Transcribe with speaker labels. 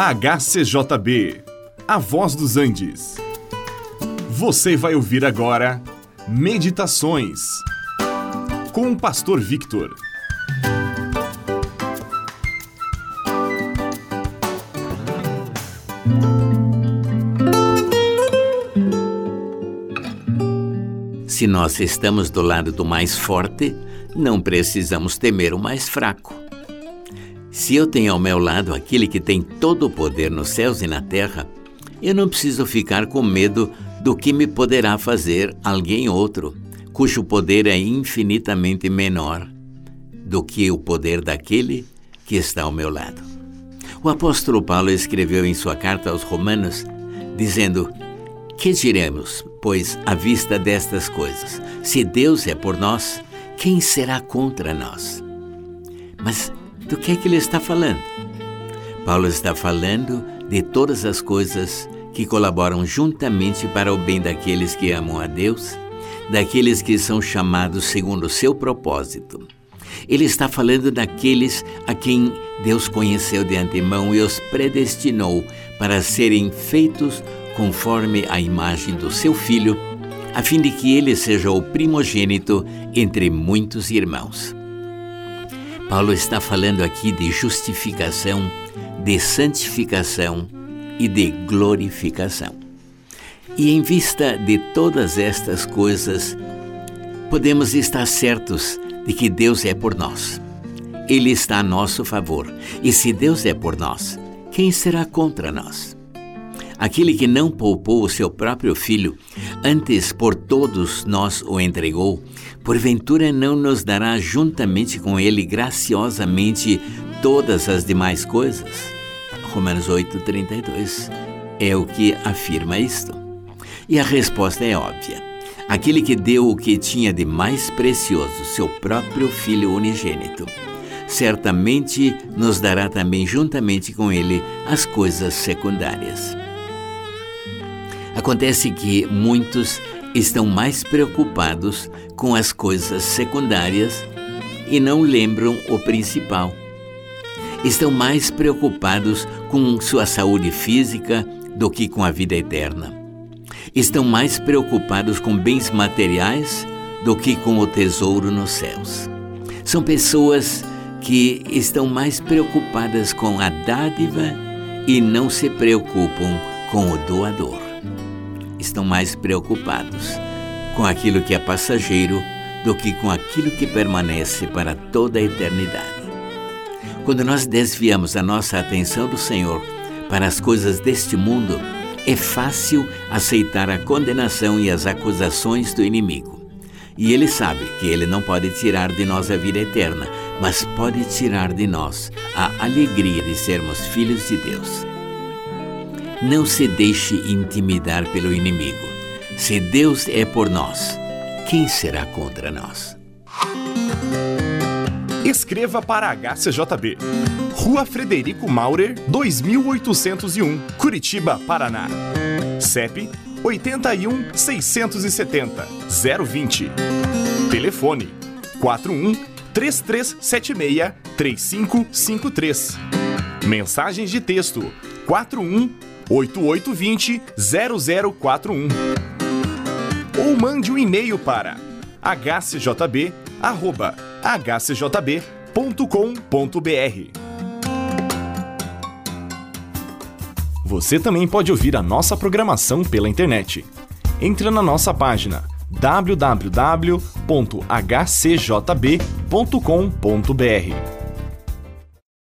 Speaker 1: HCJB, A Voz dos Andes. Você vai ouvir agora Meditações com o Pastor Victor.
Speaker 2: Se nós estamos do lado do mais forte, não precisamos temer o mais fraco. Se eu tenho ao meu lado aquele que tem todo o poder nos céus e na terra, eu não preciso ficar com medo do que me poderá fazer alguém outro, cujo poder é infinitamente menor do que o poder daquele que está ao meu lado. O apóstolo Paulo escreveu em sua carta aos Romanos, dizendo: Que diremos, pois, à vista destas coisas? Se Deus é por nós, quem será contra nós? Mas do que é que ele está falando? Paulo está falando de todas as coisas que colaboram juntamente para o bem daqueles que amam a Deus, daqueles que são chamados segundo o seu propósito. Ele está falando daqueles a quem Deus conheceu de antemão e os predestinou para serem feitos conforme a imagem do seu filho, a fim de que ele seja o primogênito entre muitos irmãos. Paulo está falando aqui de justificação, de santificação e de glorificação. E em vista de todas estas coisas, podemos estar certos de que Deus é por nós. Ele está a nosso favor. E se Deus é por nós, quem será contra nós? Aquele que não poupou o seu próprio filho, antes por todos nós o entregou, porventura não nos dará juntamente com ele graciosamente todas as demais coisas? Romanos 8:32 é o que afirma isto. E a resposta é óbvia. Aquele que deu o que tinha de mais precioso, seu próprio filho unigênito, certamente nos dará também juntamente com ele as coisas secundárias. Acontece que muitos estão mais preocupados com as coisas secundárias e não lembram o principal. Estão mais preocupados com sua saúde física do que com a vida eterna. Estão mais preocupados com bens materiais do que com o tesouro nos céus. São pessoas que estão mais preocupadas com a dádiva e não se preocupam com o doador estão mais preocupados com aquilo que é passageiro do que com aquilo que permanece para toda a eternidade. Quando nós desviamos a nossa atenção do Senhor para as coisas deste mundo, é fácil aceitar a condenação e as acusações do inimigo. E ele sabe que ele não pode tirar de nós a vida eterna, mas pode tirar de nós a alegria de sermos filhos de Deus. Não se deixe intimidar pelo inimigo. Se Deus é por nós, quem será contra nós?
Speaker 1: Escreva para a HCJB. Rua Frederico Maurer, 2801, Curitiba, Paraná. CEP 81 670 020. Telefone 41 3376 3553. Mensagens de texto 41 8820 0041. Ou mande um e-mail para hcjb@hcjb.com.br. Você também pode ouvir a nossa programação pela internet. Entre na nossa página www.hcjb.com.br